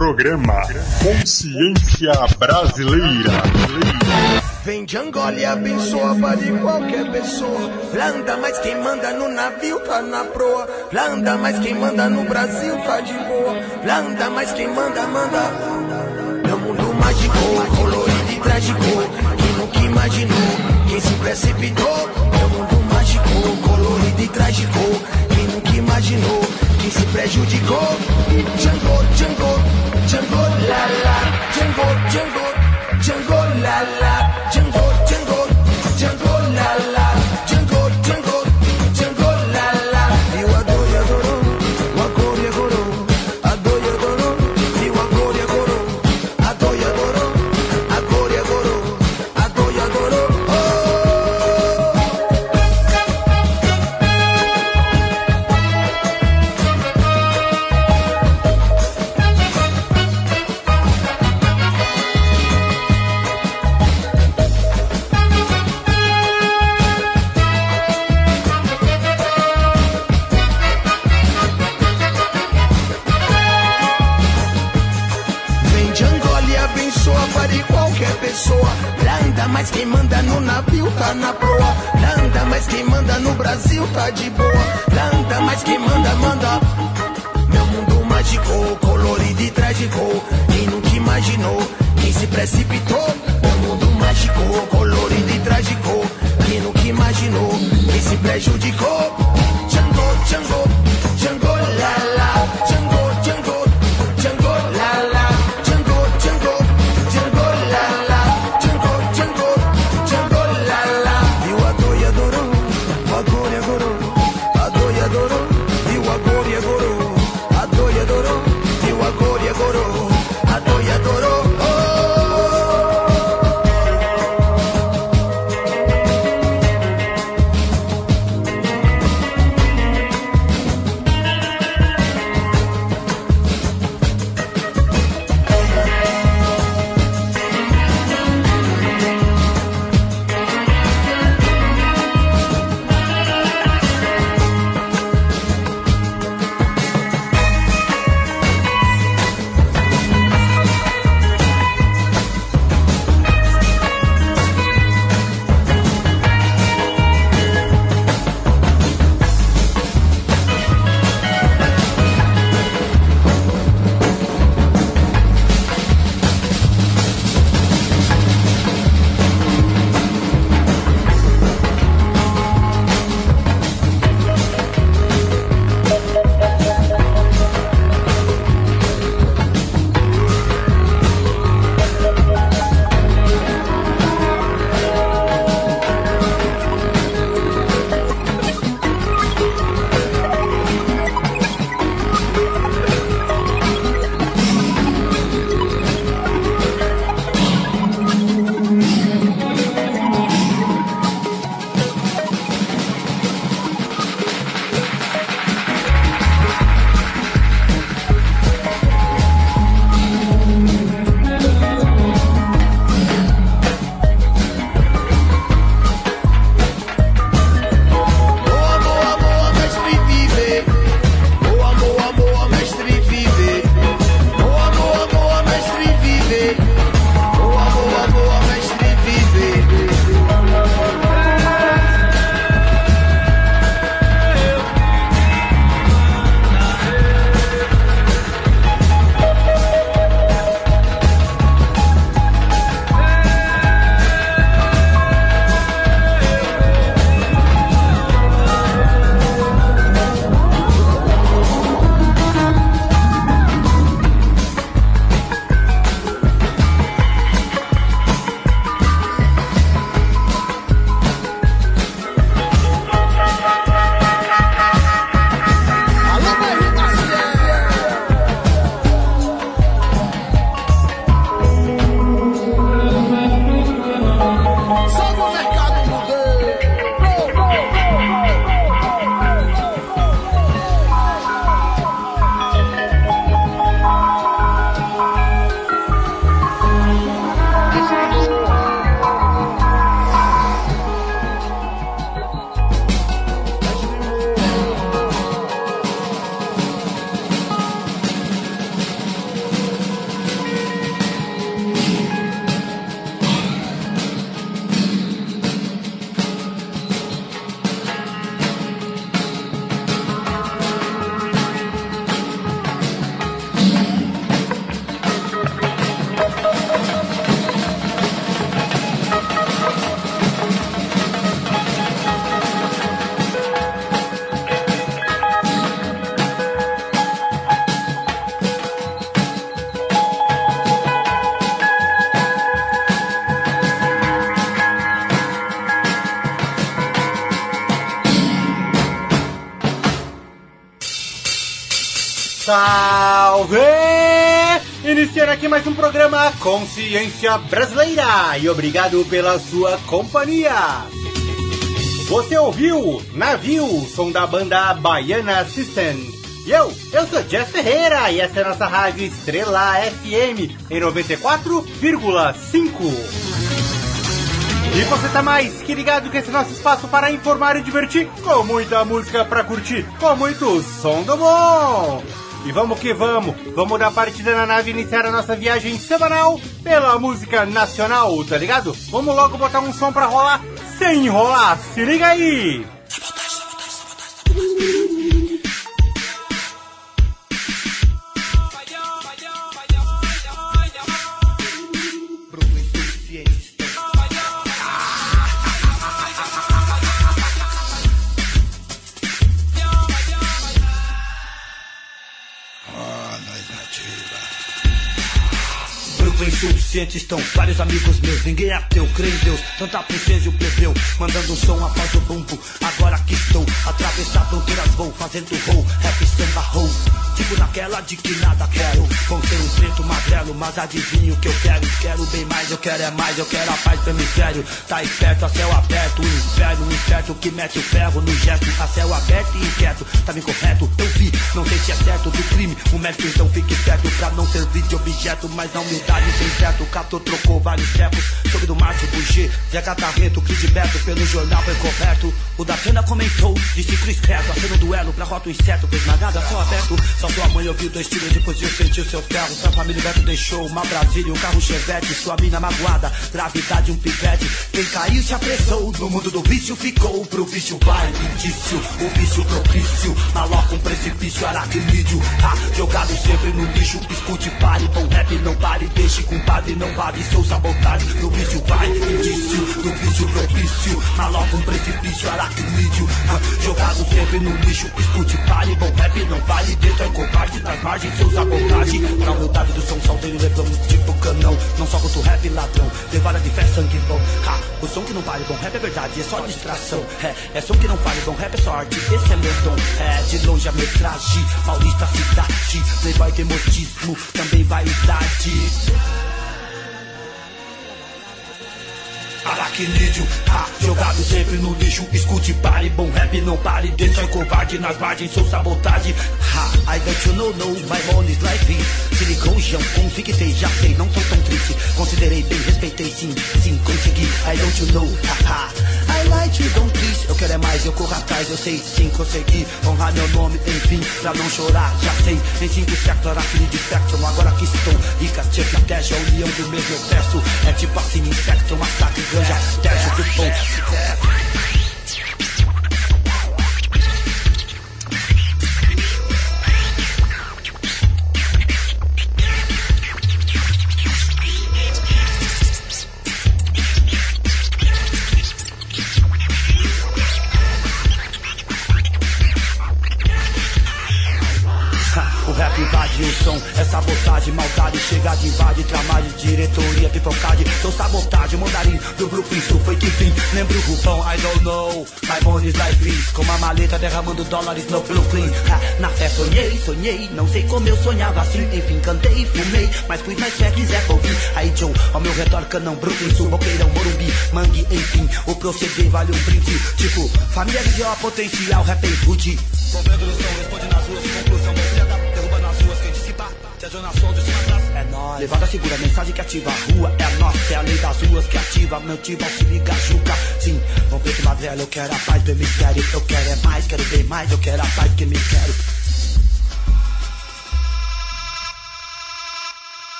Programa Consciência Brasileira. Vem de Angola e abençoa de qualquer pessoa. Landa, mas quem manda no navio tá na proa. Landa, mas quem manda no Brasil tá de boa. Landa, mas quem manda, manda. Meu mundo mágico, colorido e trágico. Quem nunca imaginou, quem se precipitou. Meu mundo mágico, colorido e trágico. Quem nunca imaginou, quem se prejudicou. Django, Django, 中国啦啦，中国中国，中国啦啦，中国。Salve! Iniciando aqui mais um programa Consciência Brasileira e obrigado pela sua companhia. Você ouviu Navio, som da banda Baiana System. E eu, eu sou Jeff Ferreira e essa é a nossa rádio Estrela FM em 94,5. E você tá mais que ligado que esse nosso espaço para informar e divertir, com muita música para curtir, com muito som do bom. E vamos que vamos, vamos dar partida na nave e iniciar a nossa viagem semanal pela música nacional, tá ligado? Vamos logo botar um som pra rolar sem enrolar, se liga aí! Suficientes estão vários amigos meus. Ninguém é ateu, crê em Deus. Tanta princesa e o plebeu. Mandando som após o bumbo. Agora que estou. Atravessar fronteiras vou. Fazendo roll. Rap samba roll. Tipo naquela de que nada quero. Vou ser um preto magrelo, mas adivinho o que eu quero. Quero bem mais, eu quero é mais, eu quero a paz do hemisfério. Tá esperto, a céu aberto, o inferno, um esperto que mete o ferro no gesto. A céu aberto e inquieto, tá me correto, eu vi. Não sei se é certo do crime, o médico então fique esperto pra não servir de objeto. Mas na humildade sem teto, Cato trocou vários tempos. Sobre do Márcio Bugê, Zé Catarreto, Cris Beto, pelo jornal foi coberto. O da Pena comentou, disse Cris Credo, acendo um duelo pra rota o inseto, fez nada, só aberto. Só sua mãe ouviu dois tiros, depois de sentir seu ferro. Sua família Beto deixou uma Brasília, um carro Chevette. Sua mina magoada, gravidade, um pivete. Quem caiu se apressou, no mundo do vício ficou. Pro vício vai, indício, o vício propício. Maloca, um precipício, aracnídeo. Ah, jogado sempre no lixo, escute, pare. Bom rap, não pare, deixe com padre, não pare. Sou sabotagem, no vício vai, indício, no vício propício. Maloca, um precipício, aracnídeo. Ah, jogado sempre no lixo, escute, pare. Bom rap, não vale, dentro é covarde das margens, seus sabotagem. Na humildade do som, salteiro, levamos tipo canão. Não só quanto rap ladrão, levada de fé, sangue bom. Ha, o som que não vale, bom rap é verdade, é só distração. É, é som que não vale, bom rap é só arte, esse é meu dom. É, de longe a metragem, paulista cidade. Playboy tem motismo, também vaidade. Aracnídeo, ha, jogado sempre no lixo. Escute, pare, bom rap, não pare. É covarde, nas margens sou sabotagem. Ha, I don't you know, no, my money's like this Silicone, convictei, já sei, não tô tão triste. Considerei bem, respeitei, sim, sim, consegui. I don't you know, ha, ha. I like you, don't please. Eu quero é mais, eu corro atrás, eu sei, sim, consegui. Honrar meu nome, enfim, pra não chorar, já sei. Em cinco séculos, aracnídeo, spectrum Agora que estou rica, que até a união do mesmo eu peço É tipo assim, infecto, massacre, ganja, teste do invade o som, é sabotagem, maldade, chega de invade, tramagem, diretoria, pipocagem, sou sabotagem, mandarim, do grupo isso foi que fim, lembro o grupão, I don't know, my bones like this, com uma maleta derramando dólares no Brooklyn, ha, na fé sonhei, sonhei, não sei como eu sonhava assim, enfim, cantei, fumei, mas fui mais fé, quiser ouvir, aí Joe, ao meu redor, canão, Brooklyn, sul, boqueirão, Morumbi, mangue, enfim, o proceder vale um brinde, tipo, família visual, potencial, rap em food, som, responde nas ruas, se a é nóis. Levada segura, mensagem que ativa a rua, é nossa, é a lei das ruas que ativa, meu tipo, se liga, sim, vamos ver que magrela, eu quero a paz do hemisfério, eu quero é mais, quero bem mais, eu quero a paz que me quero.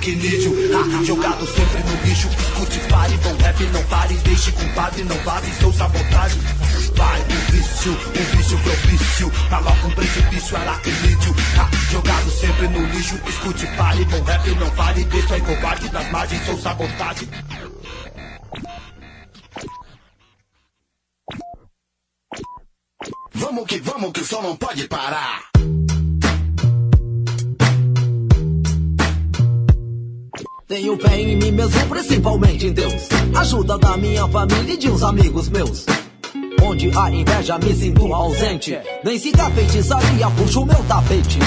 Ah, jogado sempre no lixo. Escute, pare, bom rap, não pare Deixe compadre, não vaze, sou sabotagem. Vai, o vício, o vício propício. Maloca um precipício, aracnídeo ah, Jogado sempre no lixo. Escute, pare, bom rap, não pare Deixa aí covarde das margens, sou sabotagem. Vamos que vamos, que o som não pode parar. Tenho fé em mim mesmo, principalmente em Deus. Ajuda da minha família e de uns amigos meus. Onde a inveja me sinto ausente. Nem siga feitiçaria, puxo o meu tapete.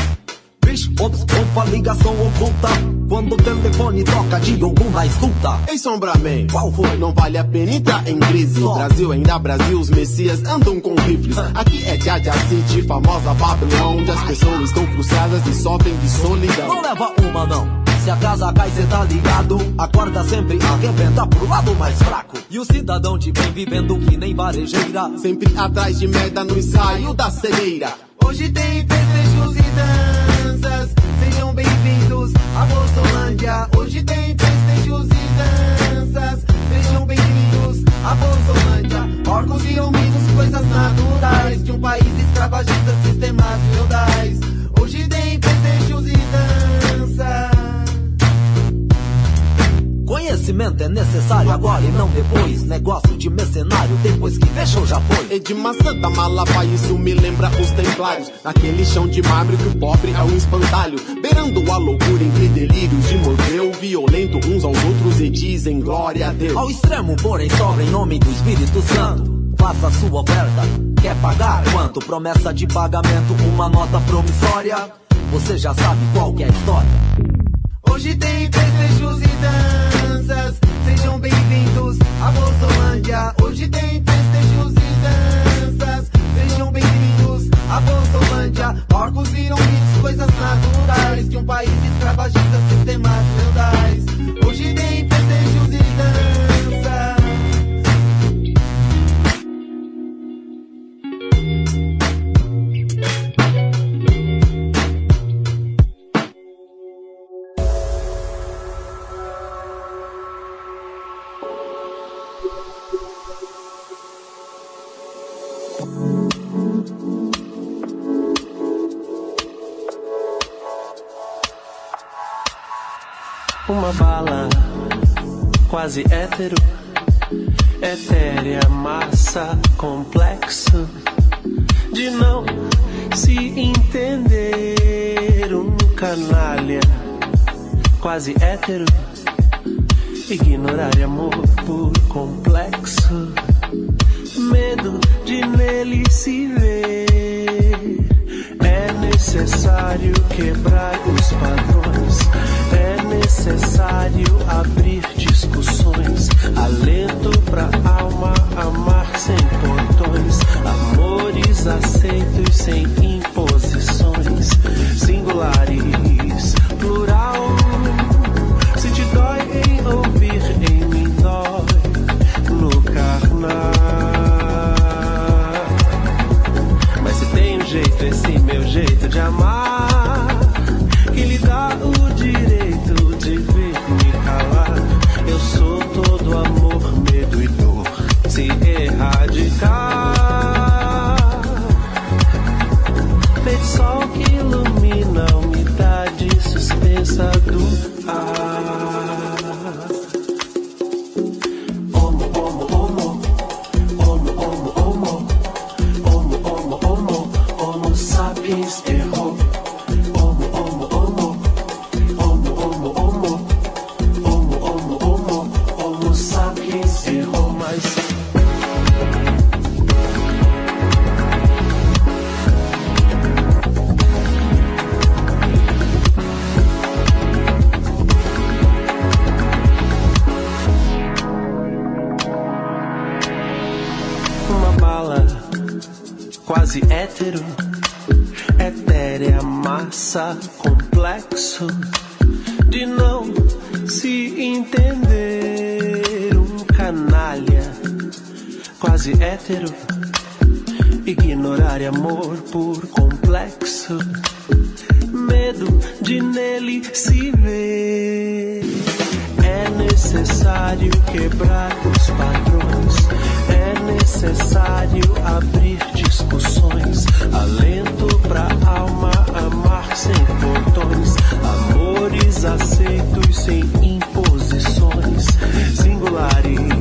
Bicho, ops, opa, ligação oculta. Quando o telefone toca de algum na escuta. Ei, Sombraman, qual foi? Não vale a pena entrar em crise. No Brasil, ainda Brasil, os messias andam com rifles. Aqui é Jaja City, famosa Babylon, onde as pessoas estão frustradas e sofrem de solidão. Não leva uma, não. Se a casa cai, cê tá ligado. A corda sempre arrebenta pro lado mais fraco. E o cidadão de bem vivendo que nem varejeira. Sempre atrás de merda no ensaio da cegueira. Hoje tem festejos e danças. Sejam bem-vindos a Bolsolândia. Hoje tem festejos e danças. Sejam bem-vindos a Bolsolândia. Órgãos e amigos, coisas naturais de um país escravagista, sistemas Conhecimento é necessário agora e não depois. Negócio de mercenário, depois que fechou já foi. É de maçã da Malapai, isso me lembra os templários. Naquele chão de mármore que o pobre é um espantalho. Beirando a loucura entre delírios de morreu violento uns aos outros e dizem glória a Deus. Ao extremo, porém, sobra em nome do Espírito Santo. Faça sua oferta. Quer pagar quanto? Promessa de pagamento, uma nota promissória. Você já sabe qual que é a história. Hoje tem festejos e sejam bem-vindos a Bolsolândia. Hoje tem festejos e danças, sejam bem-vindos a Bolsolândia. Porcos viram mitos, coisas naturais de um país escravagista, sistemas feudais. Uma bala quase hétero, etérea, massa, complexo de não se entender. Um canalha quase hétero, ignorar amor por complexo, medo de nele se ver. É necessário quebrar os padrões. Necessário abrir discussões. Alento pra alma amar sem portões. Amores aceitos sem imposições. Singulares, plural. Se te dói em ouvir, em mim dói. No carnal. Mas se tem um jeito, esse meu jeito de amar, de não se entender. Um canalha quase hétero, ignorar amor por complexo, medo de nele se ver. É necessário quebrar os padrões. É necessário abrir discussões. Alento pra alma. Amores aceitos sem imposições. Singulares,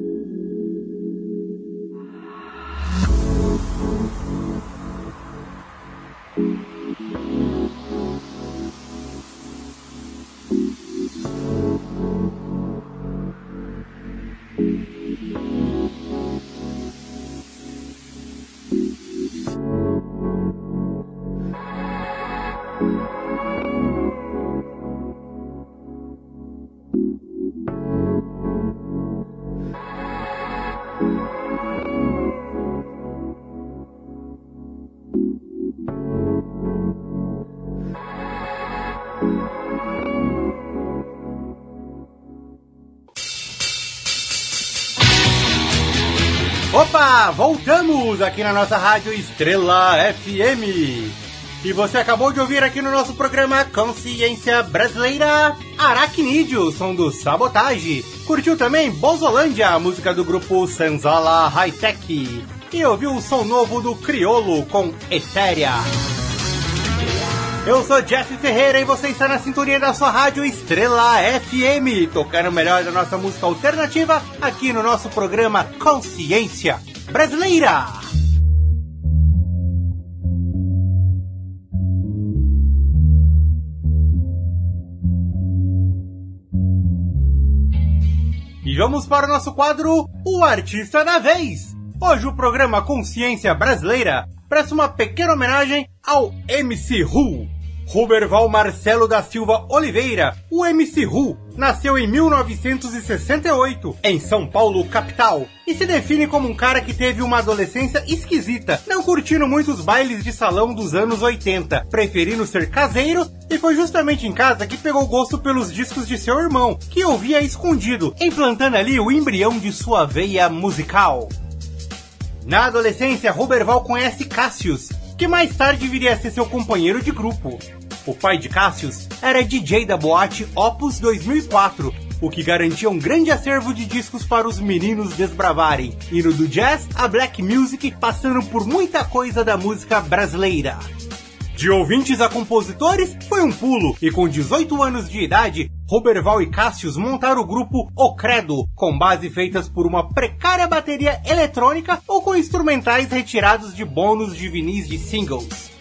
Voltamos aqui na nossa rádio Estrela FM. E você acabou de ouvir aqui no nosso programa Consciência Brasileira Aracnídeo, som do Sabotage. Curtiu também Bozolândia, música do grupo Senzala High Tech. E ouviu o som novo do Criolo com Etérea. Eu sou Jeff Ferreira e você está na sintonia da sua rádio Estrela FM, tocando o melhor da nossa música alternativa aqui no nosso programa Consciência Brasileira. E vamos para o nosso quadro O Artista da Vez. Hoje o programa Consciência Brasileira presta uma pequena homenagem ao MC Ru. Ruberval Marcelo da Silva Oliveira, o MC Ru, nasceu em 1968, em São Paulo, capital, e se define como um cara que teve uma adolescência esquisita, não curtindo muitos bailes de salão dos anos 80, preferindo ser caseiro, e foi justamente em casa que pegou gosto pelos discos de seu irmão, que ouvia escondido, implantando ali o embrião de sua veia musical. Na adolescência, Roberval conhece Cassius, que mais tarde viria a ser seu companheiro de grupo. O pai de Cassius era DJ da boate Opus 2004, o que garantia um grande acervo de discos para os meninos desbravarem, indo do jazz a black music, passando por muita coisa da música brasileira. De ouvintes a compositores, foi um pulo, e com 18 anos de idade, Roberval e Cassius montaram o grupo O Credo, com base feitas por uma precária bateria eletrônica ou com instrumentais retirados de bônus de vinis de singles.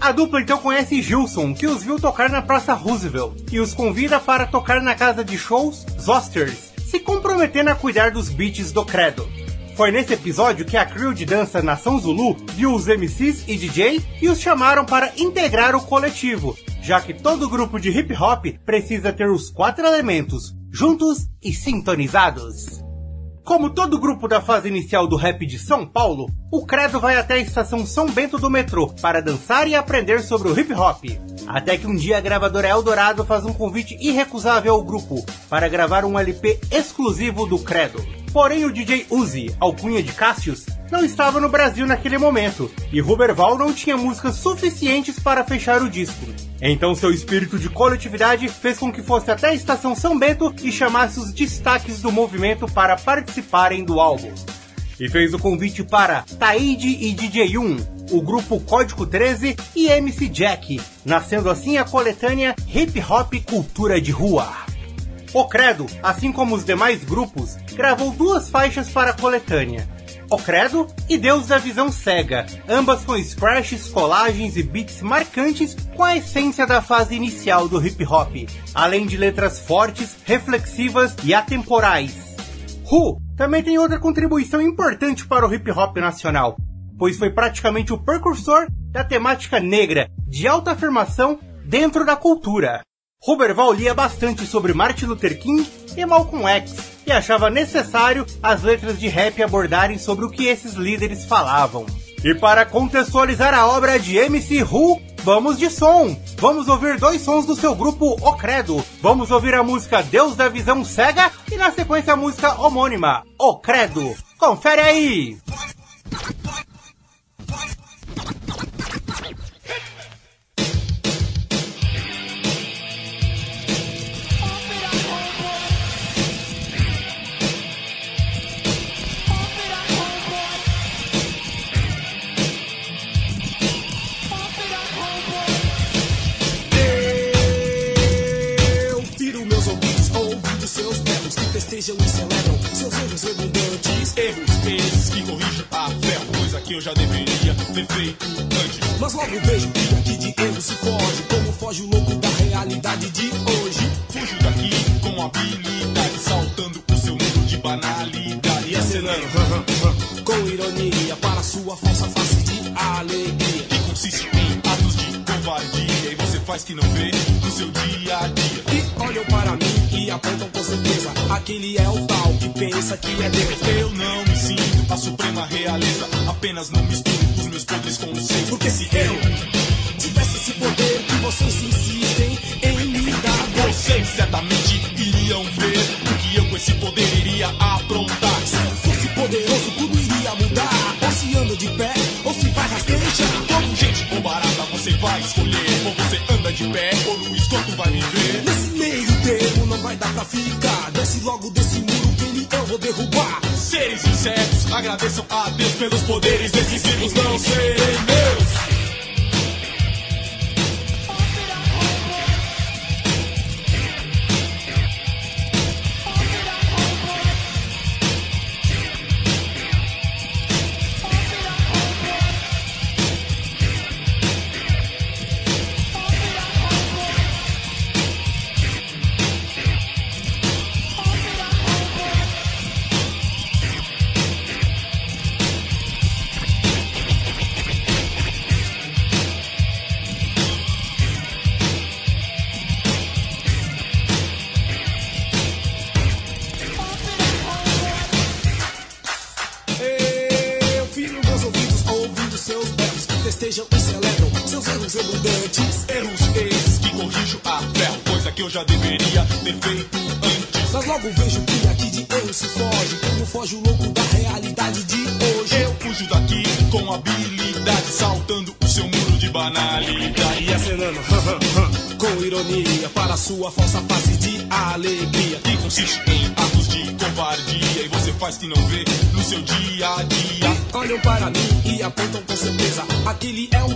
A dupla então conhece Gilson, que os viu tocar na Praça Roosevelt, e os convida para tocar na casa de shows Zosters, se comprometendo a cuidar dos beats do Credo. Foi nesse episódio que a crew de dança Nação Zulu viu os MCs e DJ e os chamaram para integrar o coletivo, já que todo grupo de hip hop precisa ter os quatro elementos juntos e sintonizados. Como todo grupo da fase inicial do rap de São Paulo, o Credo vai até a estação São Bento do metrô para dançar e aprender sobre o hip hop. Até que um dia a gravadora Eldorado faz um convite irrecusável ao grupo para gravar um LP exclusivo do Credo. Porém, o DJ Uzi, alcunha de Cassius, não estava no Brasil naquele momento, e Ruberval não tinha músicas suficientes para fechar o disco. Então seu espírito de coletividade fez com que fosse até a estação São Bento e chamasse os destaques do movimento para participarem do álbum. E fez o convite para Taide e DJ1, o grupo Código 13 e MC Jack, nascendo assim a coletânea Hip Hop Cultura de Rua. O Credo, assim como os demais grupos, gravou duas faixas para a coletânea, o Credo e Deus da Visão Cega, ambas com scratches, colagens e beats marcantes com a essência da fase inicial do hip hop, além de letras fortes, reflexivas e atemporais. Who também tem outra contribuição importante para o hip hop nacional, pois foi praticamente o precursor da temática negra de alta afirmação dentro da cultura. Roberval lia bastante sobre Martin Luther King e Malcolm X, e achava necessário as letras de rap abordarem sobre o que esses líderes falavam. E para contextualizar a obra de MC Hu, vamos de som. Vamos ouvir dois sons do seu grupo O Credo. Vamos ouvir a música Deus da Visão Cega e na sequência a música homônima O Credo. Confere aí! Festejam e celebram seus erros redundantes. Erros esses que corrijo a ferro, coisa que eu já deveria ter feito antes. Mas logo vejo que aqui de erro se foge, como foge o louco da realidade de hoje. Fujo daqui com habilidade, saltando o seu mundo de banalidade e acenando Com ironia para sua falsa face de alegria. que consiste em atos de covardia e você faz que não vê no seu dia a dia. E olham para mim e apontam certeza. Aquele é o tal que pensa que é Deus. Eu não me sinto a suprema realeza, apenas não misturo os meus poderes com os seus. Porque se eu tivesse esse poder que vocês insistem em me dar, Vocês certamente iriam ver o que eu com esse poder iria aprontar. Se eu fosse poderoso, tudo iria mudar. Ou se anda de pé, ou se vai rastejar. Como gente ou barata você vai escolher, ou você anda de pé, ou no esgoto vai viver. Nesse meio termo não vai dar pra ficar. Seres insetos, agradeçam a Deus pelos poderes decisivos não serem meus. Já deveria ter feito antes. Mas logo vejo que aqui de erro se foge, como foge o louco da realidade de hoje. Eu fujo daqui com habilidade, saltando o seu muro de banalidade. E acenando, com ironia, para sua falsa face de alegria. Que consiste em atos de covardia e você faz que não vê no seu dia a dia. E olham para mim e apontam com certeza. Aquele é o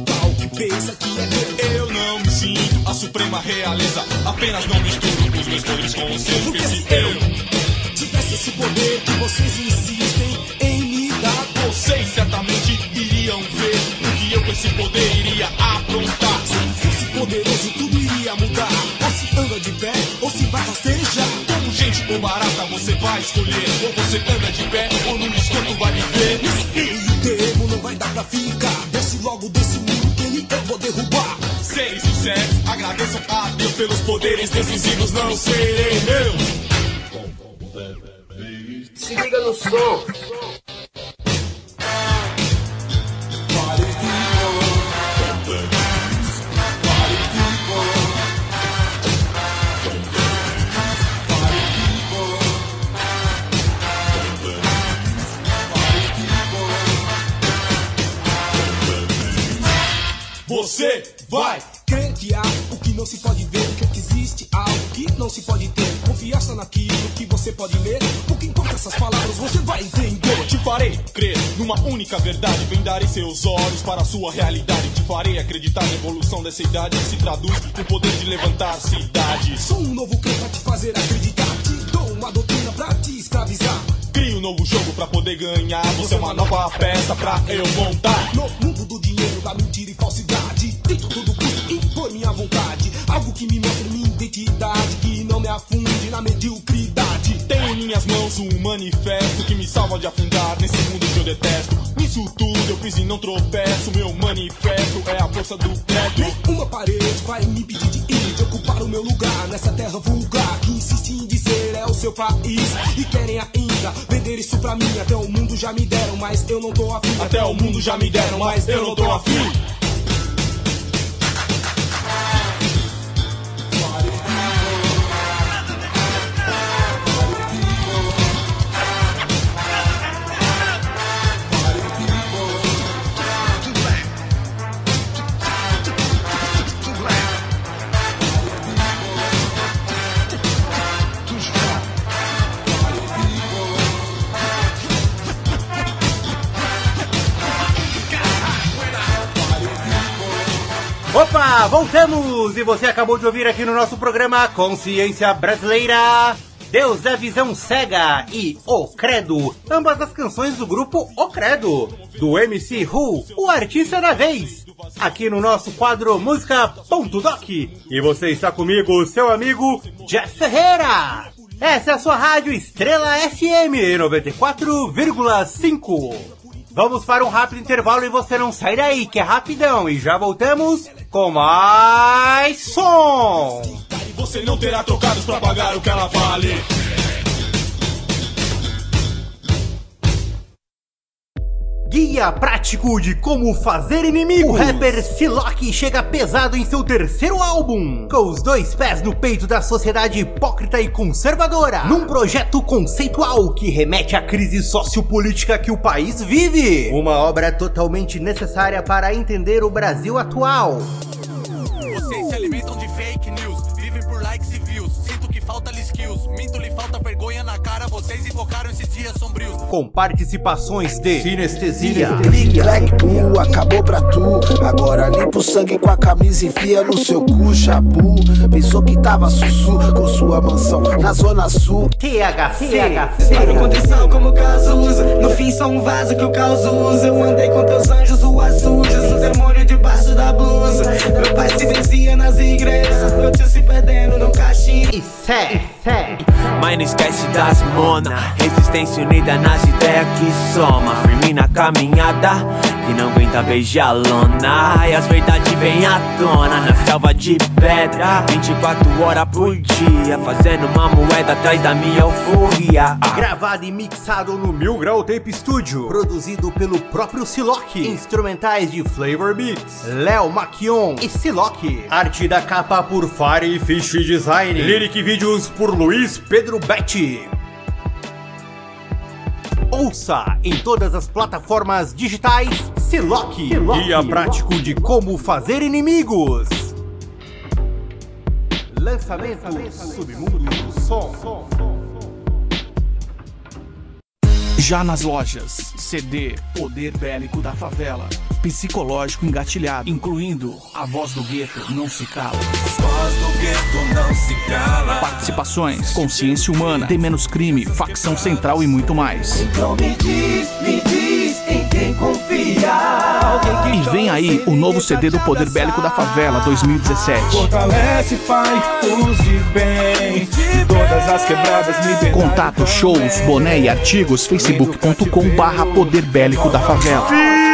realeza, apenas não misturo os meus poderes com os seus. Porque se eu, tivesse esse poder que vocês insistem em me dar, vocês certamente iriam ver o que eu com esse poder iria aprontar. se fosse poderoso, tudo iria mudar. Ou se anda de pé, ou se vai rastejar. Como gente ou barata você vai escolher, ou você anda de pé, Deus pelos poderes decisivos não serem meus. Se liga no som. Pode ler, porque enquanto essas palavras você vai entender. Te farei crer numa única verdade. Vendarei seus olhos para a sua realidade. Te farei acreditar na evolução dessa idade que se traduz no poder de levantar cidades. Sou um novo crer pra te fazer acreditar. Te dou uma doutrina pra te escravizar. Crie um novo jogo pra poder ganhar. Você é uma nova peça pra eu montar. No mundo do dinheiro, da mentira e falsidade, tento todo custo impor minha vontade. Algo que me mostre minha identidade, que não me afunde na mediocridade. Tenho em minhas mãos um manifesto que me salva de afundar nesse mundo que eu detesto. Nisso tudo eu piso e não tropeço. Meu manifesto é a força do teto. Nenhuma parede vai me impedir de ir, de ocupar o meu lugar nessa terra vulgar que insiste em dizer é o seu país. E querem ainda vender isso pra mim. Até o mundo já me deram, mas eu não tô afim. Até o mundo já me deram, mas eu não tô afim. Voltamos! E você acabou de ouvir aqui no nosso programa Consciência Brasileira. Deus da Visão Cega e O Credo, ambas as canções do grupo O Credo, do MC Who, o artista da vez, aqui no nosso quadro Música.doc. E você está comigo, seu amigo Jeff Ferreira. Essa é a sua rádio Estrela FM 94,5. Vamos para um rápido intervalo e você não sai daí, que é rapidão. E já voltamos com mais som. Você não terá trocados pra pagar o que ela vale. Guia prático de como fazer inimigo. O rapper Silock chega pesado em seu terceiro álbum, com os dois pés no peito da sociedade hipócrita e conservadora, num projeto conceitual que remete à crise sociopolítica que o país vive. Uma obra totalmente necessária para entender o Brasil atual. Vocês invocaram esses dias sombrios. Com participações de Sinestesia, Big Black acabou pra tu. Agora limpa o sangue com a camisa e enfia no seu cu, chapu. Pensou que tava sussu com sua mansão na zona sul. THC, Disparo contrição como caso usa. No fim, só um vaso que o caos usa. Eu andei com teus anjos, ruas sujas. O demônio debaixo da blusa. Meu pai se vencia nas igrejas. Meu tio se perdendo no caixinho. E sé, sé. Mas não esquece das mona. Resistência unida nas ideias que soma. Firme na caminhada Que não aguenta beijar lona E as verdades vêm à tona Na selva de pedra 24 horas por dia Fazendo uma moeda atrás da minha euforia Gravado e mixado no Mil Grau Tape Studio. Produzido pelo próprio Silock. Instrumentais de Flavor Beats, Léo Maquion e Silock. Arte da capa por Fire Fish Design. Lyric vídeos por Luiz Pedro Betti. Ouça em todas as plataformas digitais Silock. Guia prático de como fazer inimigos. Lançamento Submundo do Som. Já nas lojas, CD Poder Bélico da Favela. Psicológico engatilhado, incluindo a voz do gueto não se cala. Voz do gueto não se cala. Participações, consciência humana, tem menos crime, facção central e muito mais. Então me diz, me diz em quem confiar. E vem aí o novo CD do Poder Bélico da Favela 2017. Fortalece, faz use bem. De todas as quebradas. Contato, shows, boné e artigos facebook.com barra Poder Bélico da Favela.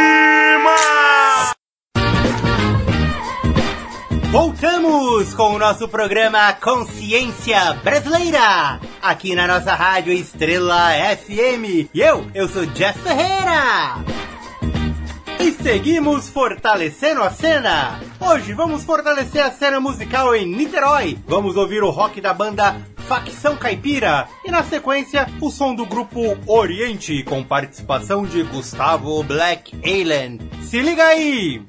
Voltamos com o nosso programa Consciência Brasileira, aqui na nossa rádio Estrela FM. E eu, eu sou Jeff Ferreira. E seguimos fortalecendo a cena. Hoje vamos fortalecer a cena musical em Niterói. Vamos ouvir o rock da banda Facção Caipira e na sequência o som do grupo Oriente com participação de Gustavo Black Alien. Se liga aí!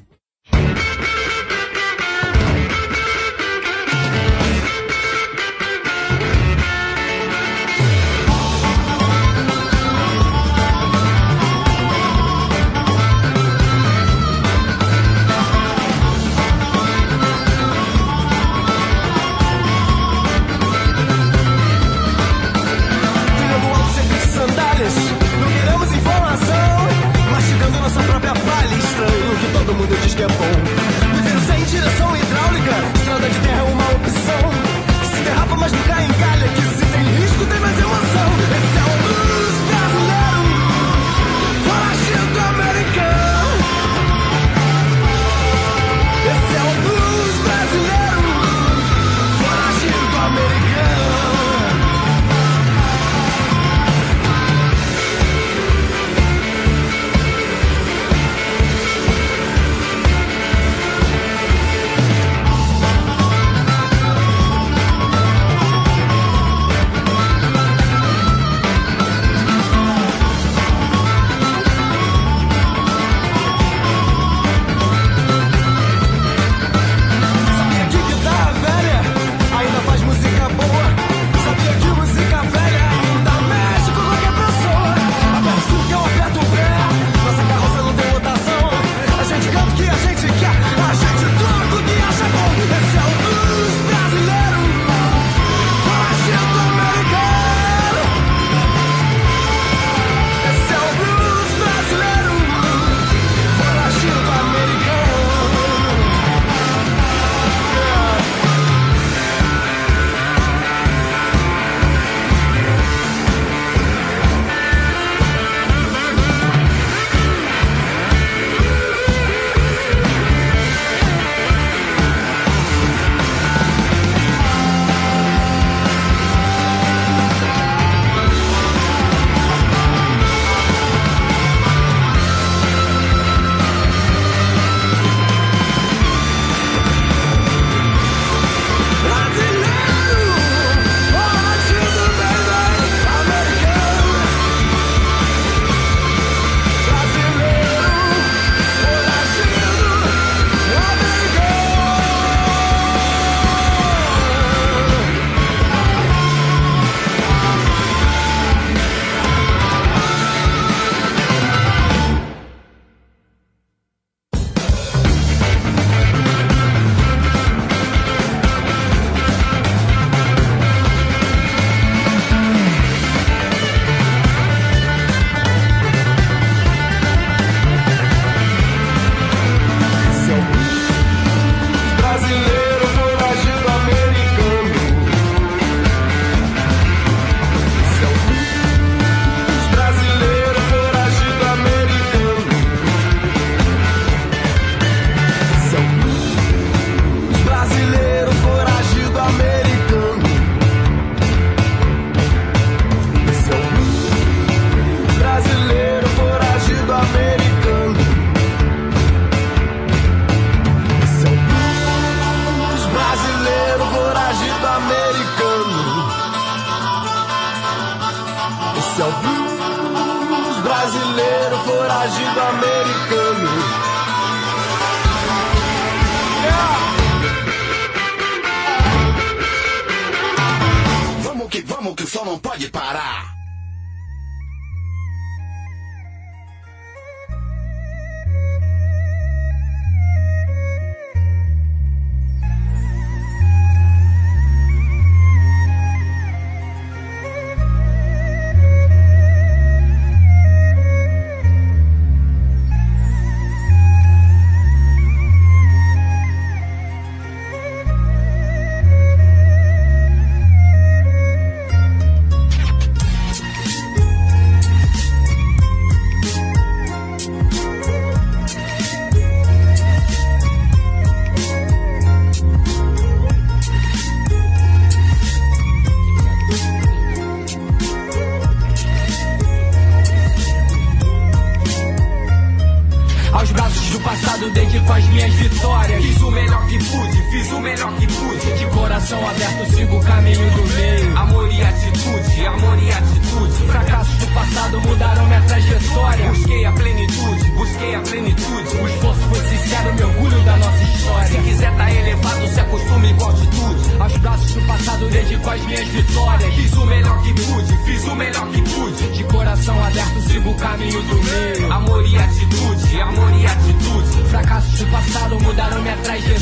todo mundo diz que é bom. Viver sem direção hidráulica, estrada de terra é uma opção. Se derrapa, mas não cai em galha.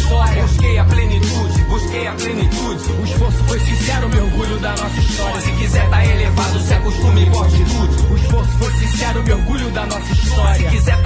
Trajetória Busquei a plenitude, busquei a plenitude. O esforço foi sincero, me orgulho da nossa história. Se quiser tá elevado, se acostume com altitude O esforço foi sincero, me orgulho da nossa história. Se quiser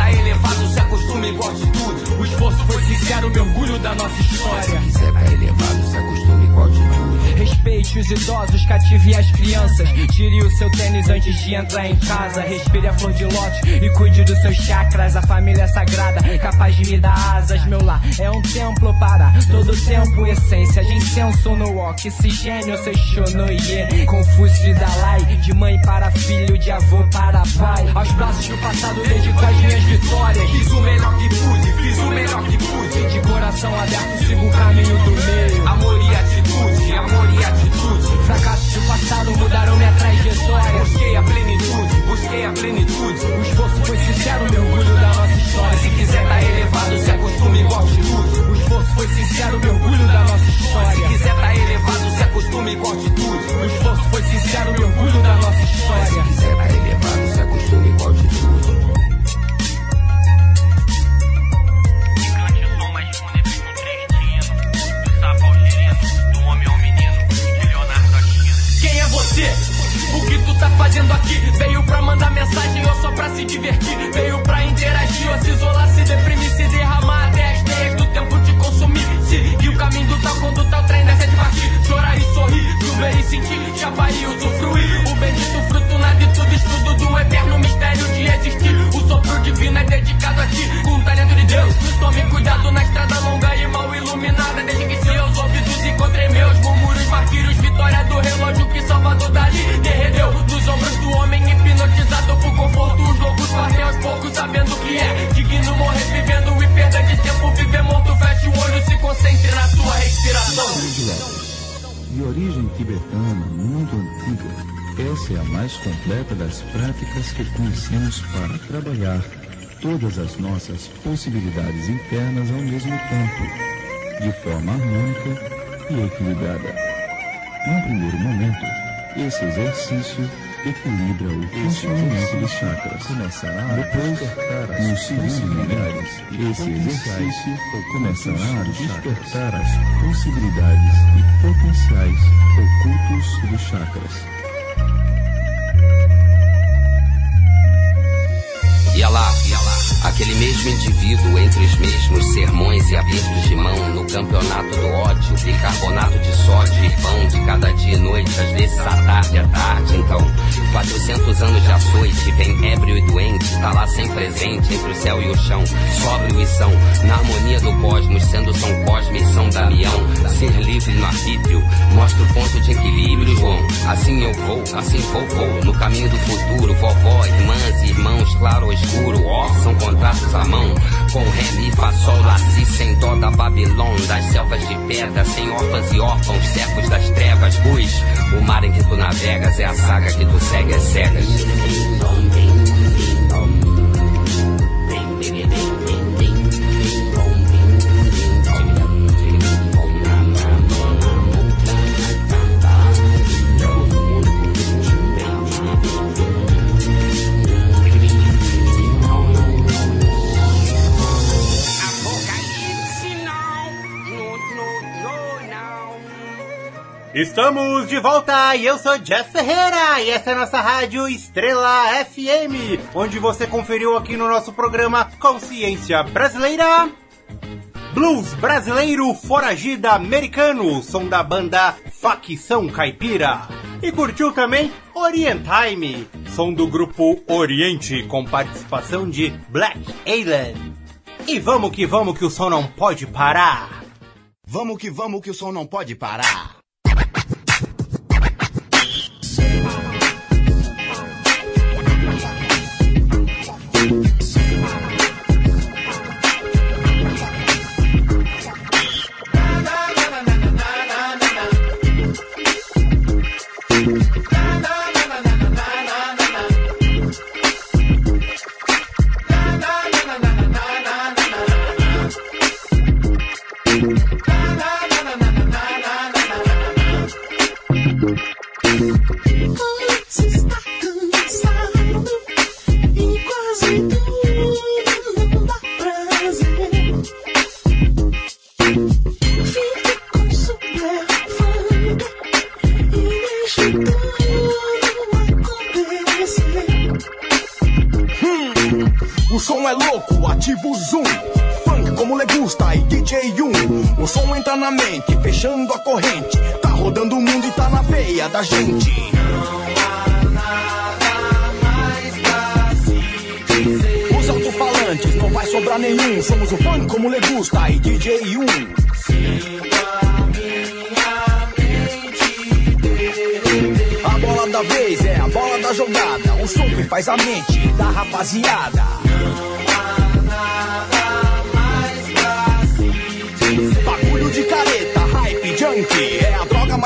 idosos, cative as crianças. Tire o seu tênis antes de entrar em casa. Respire a flor de lótus e cuide dos seus chakras. A família é sagrada, capaz de me dar asas. Meu lar é um templo para todo tempo Essência de incenso no oxigênio Seixo no Iê, Confúcio e Dalai De mãe para filho, de avô para pai. Aos braços do passado dedico as minhas vitórias. Fiz o melhor que pude, fiz o melhor que pude. De coração aberto sigo o caminho do meio. Amor e atitude, amor e atitude. Fracassos do passado mudaram minha trajetória. Busquei a plenitude, busquei a plenitude. O esforço foi sincero, me orgulho da nossa história. Se quiser tá elevado, se acostume com altitude. O esforço foi sincero, me orgulho da nossa história. Se quiser tá elevado, se acostume com altitude. O esforço foi sincero, me orgulho da nossa história. Se quiser tá fazendo aqui? Veio pra mandar mensagem ou só pra se divertir? Veio pra interagir ou se isolar, se deprimir, se derramar até as teias do tempo te consumir. Seguir o caminho do tal quando tal trem dessa de partir. Chorar e sorrir, chover e sentir, chapar e usufruir. O bendito fruto, nada e tudo, estudo do eterno mistério de existir. O sopro divino é dedicado a ti, com o talento de Deus. Tome cuidado na é a mais completa das práticas que conhecemos para trabalhar todas as nossas possibilidades internas ao mesmo tempo, de forma harmônica e equilibrada. Num primeiro momento, esse exercício equilibra o funcionamento dos chakras. Depois, no segundo momento, esse exercício começará a despertar as possibilidades e potenciais ocultos dos chakras. Lá, ia lá. Aquele mesmo indivíduo entre os mesmos sermões e apertos de mão no campeonato do ódio, bicarbonato de sódio pão de cada dia e noite, às vezes à tarde, à tarde. Então, 400 anos de açoite, vem ébrio e doente, tá lá sem presente entre o céu e o chão, sóbrio e são, na harmonia do cosmos, sendo São Cosme e São Damião, ser livre no arbítrio, mostra o ponto de equilíbrio, João. Assim eu vou, assim vou, vou, no caminho do futuro, vovó, irmãs e irmãos, claro ou escuro, ó, são contratos à mão, com ré, mi, fá, sol, lá, si, sem dó da Babilônia, das selvas de pedra, sem órfãs e órfãos, servos das trevas, luz, o mar em que tu navegas é a saga que tu segue às cegas. Estamos de volta e eu sou Jeff Ferreira e essa é a nossa rádio Estrela FM, onde você conferiu aqui no nosso programa Consciência Brasileira. Blues brasileiro foragida americano, som da banda Facção Caipira. E curtiu também Orient Time, som do grupo Oriente com participação de Black Alien. E vamos que vamos que o som não pode parar. Vamos que vamos que o som não pode parar. Você DJ1. O som entra na mente, fechando a corrente. Tá rodando o mundo e tá na veia da gente. Não há nada mais pra se dizer. Os alto-falantes, não vai sobrar nenhum. Somos o fã como Legusta e DJ1. A bola da vez é a bola da jogada. O som que faz a mente da rapaziada. Não.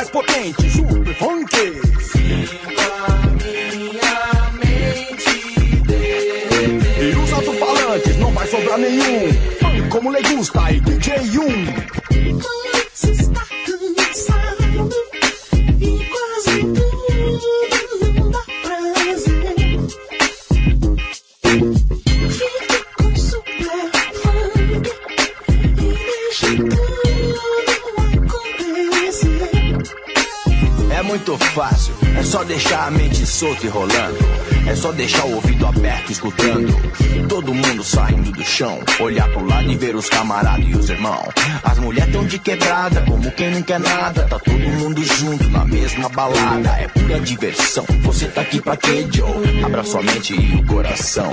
mais potente, super funk. E os alto-falantes, não vai sobrar nenhum. Como Legusta e DJ 1. Muito fácil, é só deixar a mente solta e rolando. É só deixar o ouvido aberto escutando. Todo mundo saindo do chão, olhar pro lado e ver os camaradas e os irmãos. As mulheres tão de quebrada, como quem não quer nada. Tá todo mundo junto na mesma balada. É pura diversão. Você tá aqui pra quê, Joe? Abra sua mente e o coração.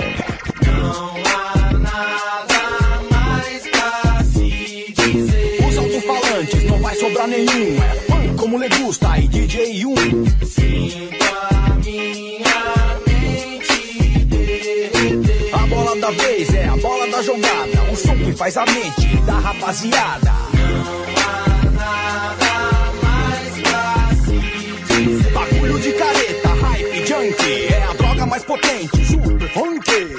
Os alto-falantes não vai sobrar nenhum. Como le gusta e DJ Yum. A bola da vez é a bola da jogada. O som que faz a mente da rapaziada. Bagulho de careta, hype, junkie. É a droga mais potente, super funk.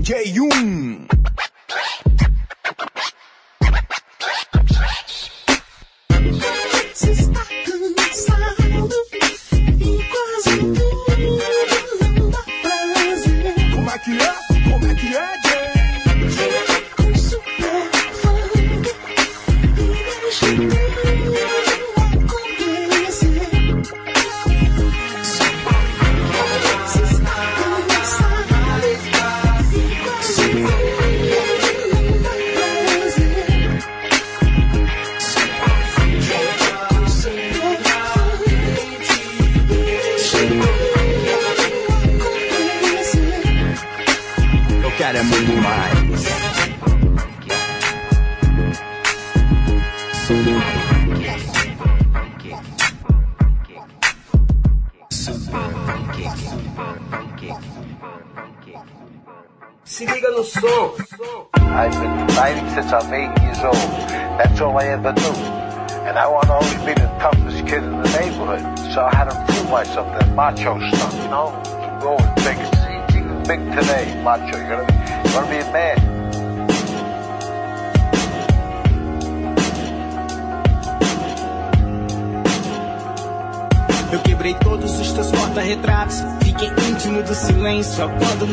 DJ 1.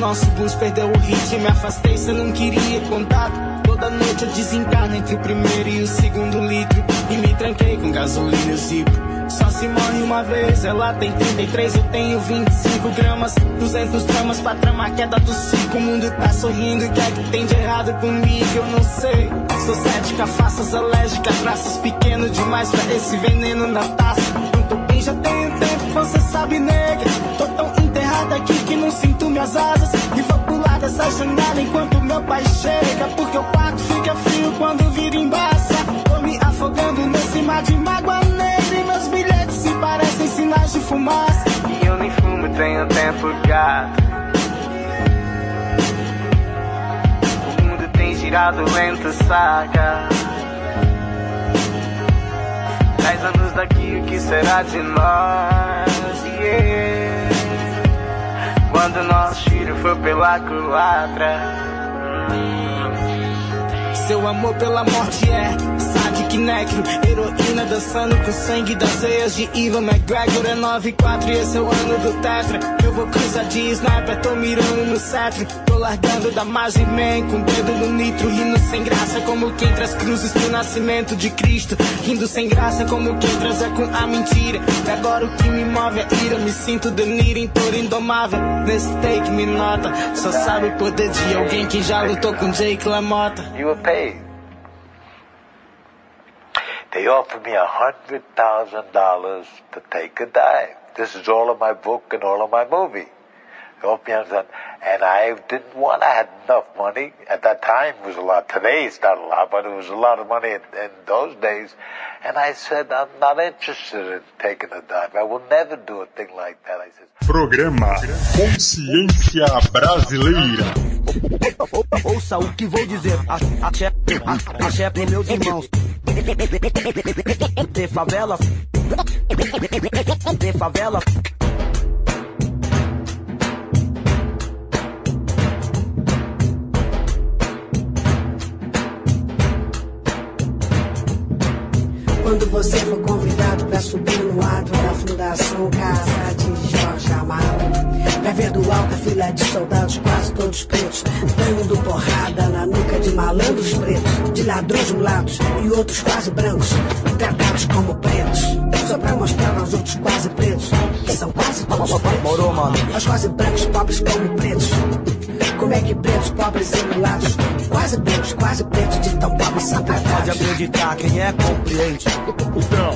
Nosso bus perdeu o ritmo, me afastei, cê não queria contato. Toda noite eu desencarno entre o primeiro e o segundo litro. E me tranquei com gasolina e zipo. Só se morre uma vez, ela tem 33, eu tenho 25 gramas 200 gramas pra tramar queda do circo O mundo tá sorrindo, o que é que tem de errado comigo? Eu não sei Sou cética, faças alérgicas Traços pequenos demais pra esse veneno na taça tô bem, já tenho tempo, você sabe, nega Tô tão enterrada aqui que não sinto minhas asas. E vou pular dessa janela enquanto meu pai chega. Porque o quarto fica frio quando vira embaça. Tô me afogando nesse mar de mágoa negra. E meus bilhetes se parecem sinais de fumaça. E eu nem fumo, tenho tempo gato O mundo tem girado lento, saca Dez anos daqui, o que será de nós? Yeah. Quando nosso filho for pela culatra seu amor pela morte é Sadik Necro Heroína dançando com sangue das veias de Ivan McGregor. É 9 e 4 esse é o ano do Tetra. Eu vou cruzar de sniper, tô mirando no cetro Tô largando da margem man Com o dedo no nitro Rindo sem graça como quem traz cruzes pro nascimento de Cristo. Rindo sem graça como quem transa com a mentira. E agora o que me move é ira Me sinto Deniro em touro indomável. Nesse take me nota Só sabe o poder de alguém que já lutou com Jake LaMotta. You were paid. They offered me a hundred thousand dollars to take a dive. This is all of my book and all of my movie. They offered me and I didn't want. I had enough money at that time. It was a lot. Today it's not a lot, but it was a lot of money in, in those days. And I said, I'm not interested in taking a dive. I will never do a thing like that. I said. Programa Consciência Brasileira. Ouça o que vou dizer. Axé, axé pros meus irmãos. De favela. De favela. Quando você for convidado pra subir no ato da Fundação Casa de Do alto a fila de soldados quase todos pretos, dando porrada na nuca de malandros pretos, de ladrões mulatos e outros quase brancos, tratados como pretos, só pra mostrar aos outros quase pretos, que são quase todos pretos, Morou, mano. aos quase brancos pobres como pretos. Como é que pretos, pobres e mulatos, quase brancos, quase pretos, de tão pobres são Pode acreditar, quem é compreende. Então,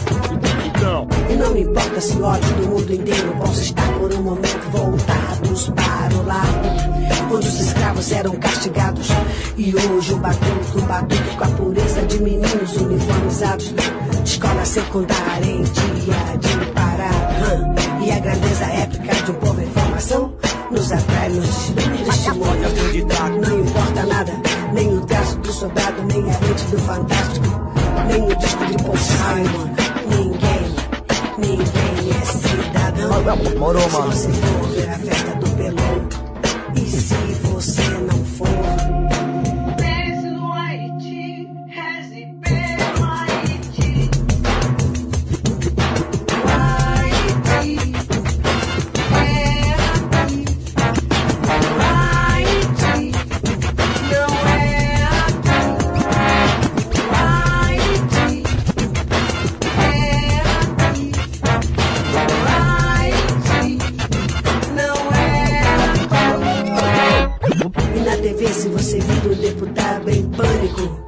então. E não me importa se olhos do mundo inteiro possam estar por um momento voltados para o lado onde os escravos eram castigados. E hoje um batuque, um batuque com a pureza de meninos uniformizados. Escola secundária em dia de parar. E a grandeza épica de um povo em formação nos atrai, nos nos estimula. Não importa nada, nem o traço do soldado, nem a mente do fantástico, nem o disco de Paul Simon. Ninguém, ninguém é cidadão. Morou, Se mano. você for ver a festa do pelão, e se você não você vir o deputado em pânico,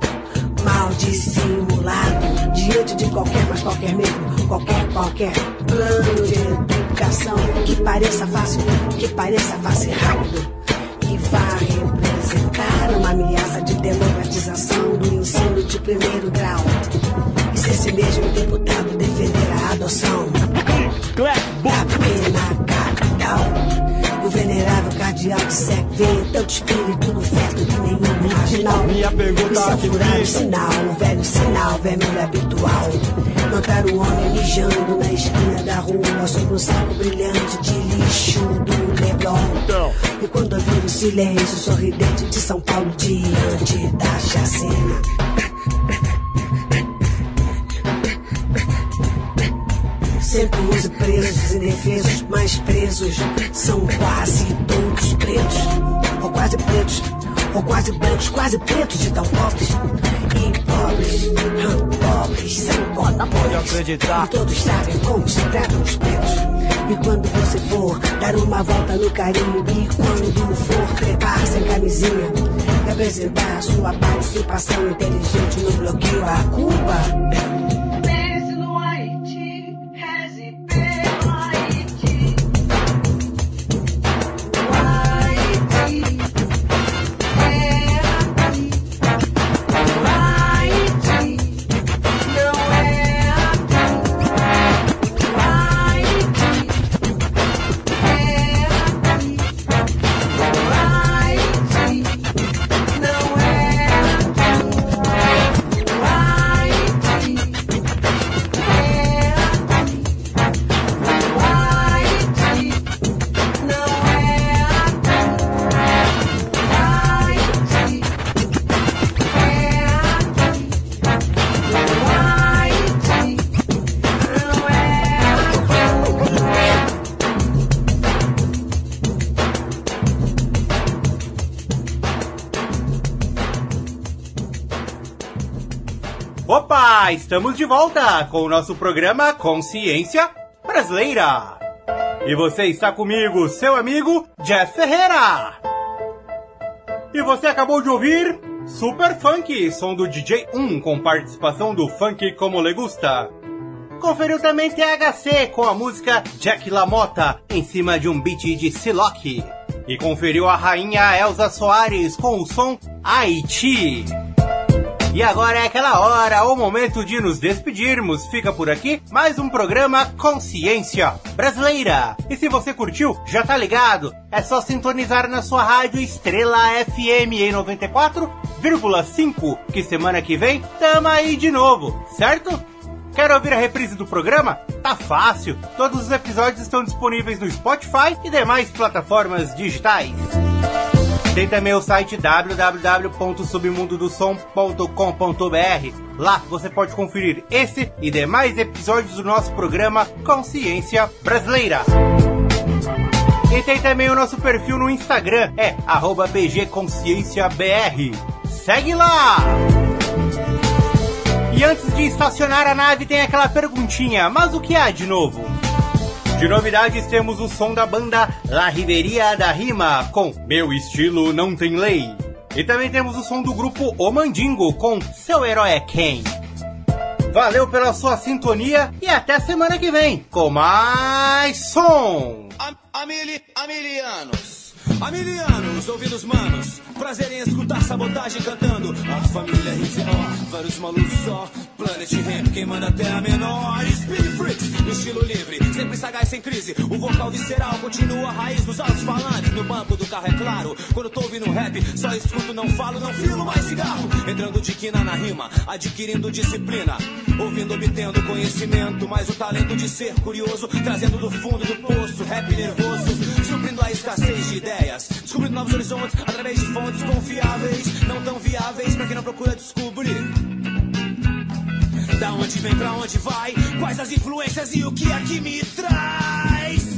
mal dissimulado, diante de qualquer, mas qualquer mesmo, qualquer, qualquer plano de educação que pareça fácil, que pareça fácil e rápido, que vá representar uma ameaça de democratização do ensino de primeiro grau. E se esse mesmo deputado defender a adoção da pena cardeal de Sec vê tanto espírito no feto que nenhum marginal. Minha pergunta Isso é aqui, furar o bicho. sinal, o velho sinal, vermelho habitual. Notar o homem mijando na esquina da rua sobre um saco brilhante de lixo do Leblon. E quando ouvir o silêncio sorridente de São Paulo diante da chacina. Sempre os presos indefesos, mais presos são quase todos pretos, ou quase pretos, ou quase brancos, quase pretos de tão pobres. E pobres, hum, pobres, sem cota Pode acreditar. E todos sabem como se tratam os pretos. E quando você for dar uma volta no Caribe, quando for trepar sem camisinha, e apresentar sua participação inteligente no bloqueio a Cuba. Estamos de volta com o nosso programa Consciência Brasileira. E você está comigo, seu amigo Jeff Ferreira. E você acabou de ouvir Super Funk, som do DJ 1 com participação do Funk Como Le Gusta. Conferiu também THC com a música Jack LaMotta em cima de um beat de Silock. E conferiu a rainha Elza Soares com o som Haiti. E agora é aquela hora, o momento de nos despedirmos. Fica por aqui mais um programa Consciência Brasileira. E se você curtiu, já tá ligado? É só sintonizar na sua rádio Estrela FM em 94,5 que semana que vem tamo aí de novo, certo? Quer ouvir a reprise do programa? Tá fácil. Todos os episódios estão disponíveis no Spotify e demais plataformas digitais. Tem também o site www.submundodosom.com.br. Lá você pode conferir esse e demais episódios do nosso programa Consciência Brasileira. E tem também o nosso perfil no Instagram, é bgconscienciabr. Segue lá! E antes de estacionar a nave tem aquela perguntinha, mas o que há de novo? De novidades temos o som da banda La Riveria da Rima com Meu Estilo Não Tem Lei. E também temos o som do grupo O Mandingo com Seu Herói é Quem. Valeu pela sua sintonia e até semana que vem com mais som. Am amili amilianos. Amilianos, ouvidos manos, prazer em escutar sabotagem cantando. A família RZO, vários malucos só. Planet Ramp, quem manda até a menor. Speed Freaks, estilo livre, sempre sagaz sem crise. O vocal visceral continua a raiz dos altos falantes. No banco do carro, é claro. Quando tô ouvindo rap, só escuto, não falo, não filo mais cigarro. Entrando de quina na rima, adquirindo disciplina. Ouvindo, obtendo conhecimento, mas o talento de ser curioso. Trazendo do fundo do poço, rap nervoso. Suprindo a escassez de ideias. Descobrindo novos horizontes através de fontes confiáveis. Não tão viáveis pra quem não procura descobrir. Da onde vem, pra onde vai? Quais as influências e o que aqui me traz?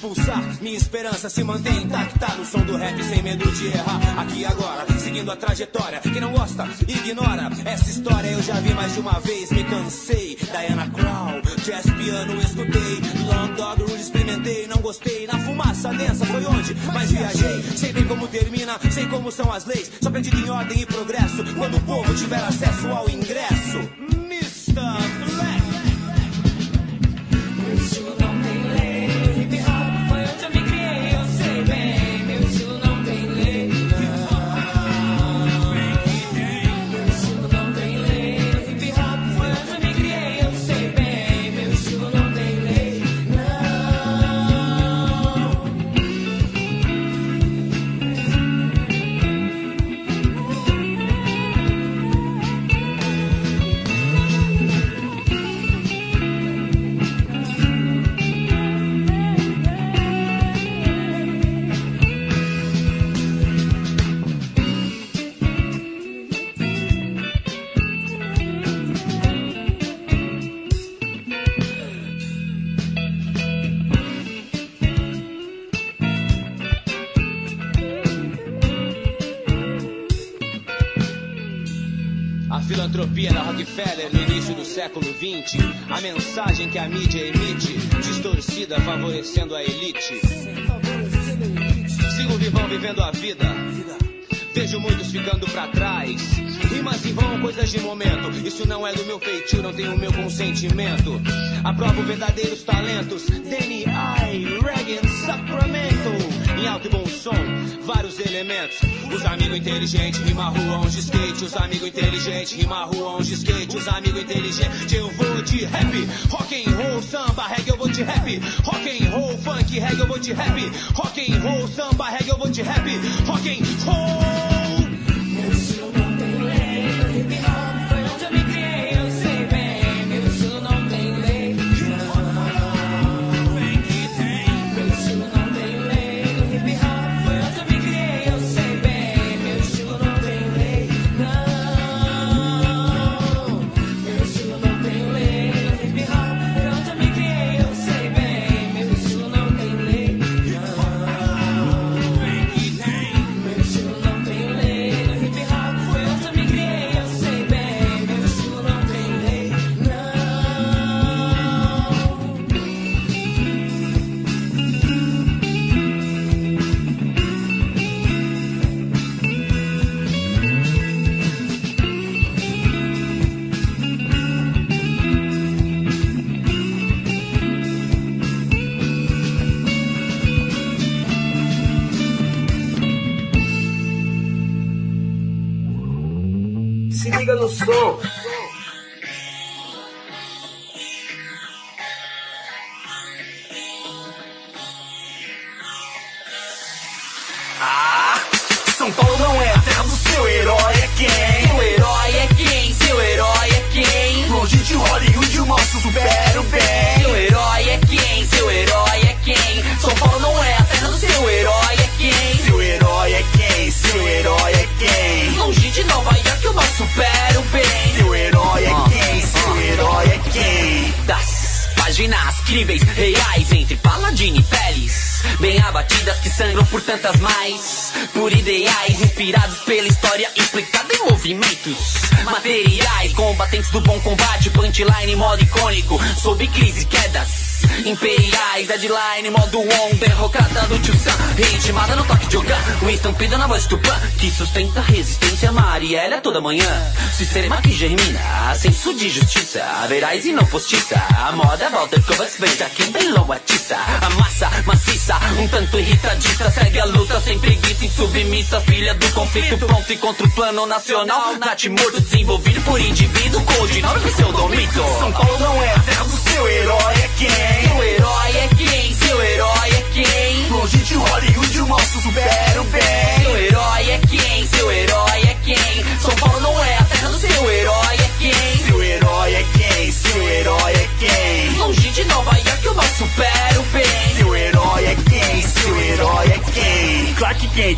Pulsar, minha esperança se mantém intacta no som do rap sem medo de errar. Aqui agora, seguindo a trajetória. Quem não gosta, ignora. Essa história eu já vi mais de uma vez, me cansei. Diana Crow, jazz piano escutei. Long Dog Rule experimentei, não gostei. Na fumaça densa foi onde mais viajei. Sei bem como termina, sei como são as leis. Só aprendido em ordem e progresso. Quando o povo tiver acesso ao ingresso. Mr. Black. Meu estilo XX. A mensagem que a mídia emite, distorcida, favorecendo a elite. Sigo vivão vivendo a vida. Vejo muitos ficando pra trás. Rimas em vão, coisas de momento. Isso não é do meu feitio, não tem o meu consentimento. Aprovo verdadeiros talentos. Danny I, Reagan, Sacramento. Em alto e bom som, vários elementos. Os amigos inteligentes rima rua de skate. Os amigos inteligentes rima rua de skate. Os amigos inteligentes, eu vou de rap. Rock and roll, samba, reggae, eu vou de rap. Rock and roll, funk, reggae, eu vou de rap. Rock and roll, samba, reggae, eu vou de rap. Rock and roll. Marielle toda manhã. Sistema que germina, senso de justiça. Verais e não postiça. A moda volta, covas vende aqui bem logo atiça. A massa maciça, um tanto irritadiça. Segue a luta sem preguiça, insubmissa. Filha do conflito, pronto e contra o plano nacional. Nat morto, desenvolvido por indivíduo. Codinome pseudomito. São Paulo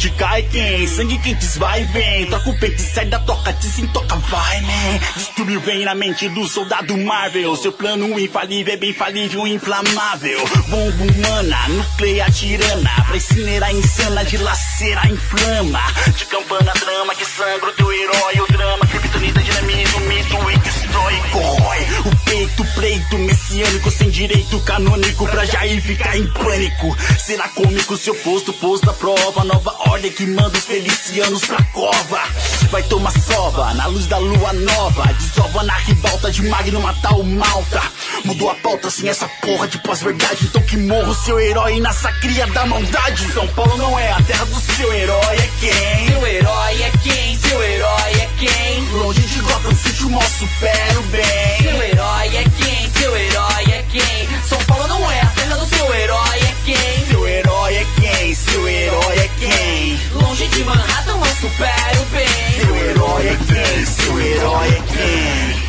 quente, cai quem? Sangue quentes vai vem. Troca o peito sai da toca, desintoca, vai, man. Distúrbio vem na mente do soldado Marvel. Seu plano infalível é bem falível, inflamável. Bomba humana, nuclear tirana. Pra incinerar insana, dilacerar, inflama. De campana, drama que sangra o teu herói. O drama, criptonita, dinamita, o mito e destrói, corrói. O peito, pleito, messiânico, sem direito canônico. Pra Jair ficar em pânico. Será cômico se oposto, posto à prova. Nova ordem que manda os felicianos pra cova. Vai tomar sova na luz da lua nova. Desova na ribalta de Magno matar o Malta. Mudou a pauta sem essa porra de pós-verdade. Então que morra o seu herói nessa cria da maldade. São Paulo não é a terra do seu herói, é quem? Seu herói é quem? Seu herói é quem? Longe de Gotham City, o mal quero o bem. Seu herói é quem? Seu herói é quem? São Paulo não é a terra do seu herói é quem? Seu herói é quem? Seu herói é quem? Longe de Manhattan eu supero bem. Seu herói é quem? Seu herói é quem?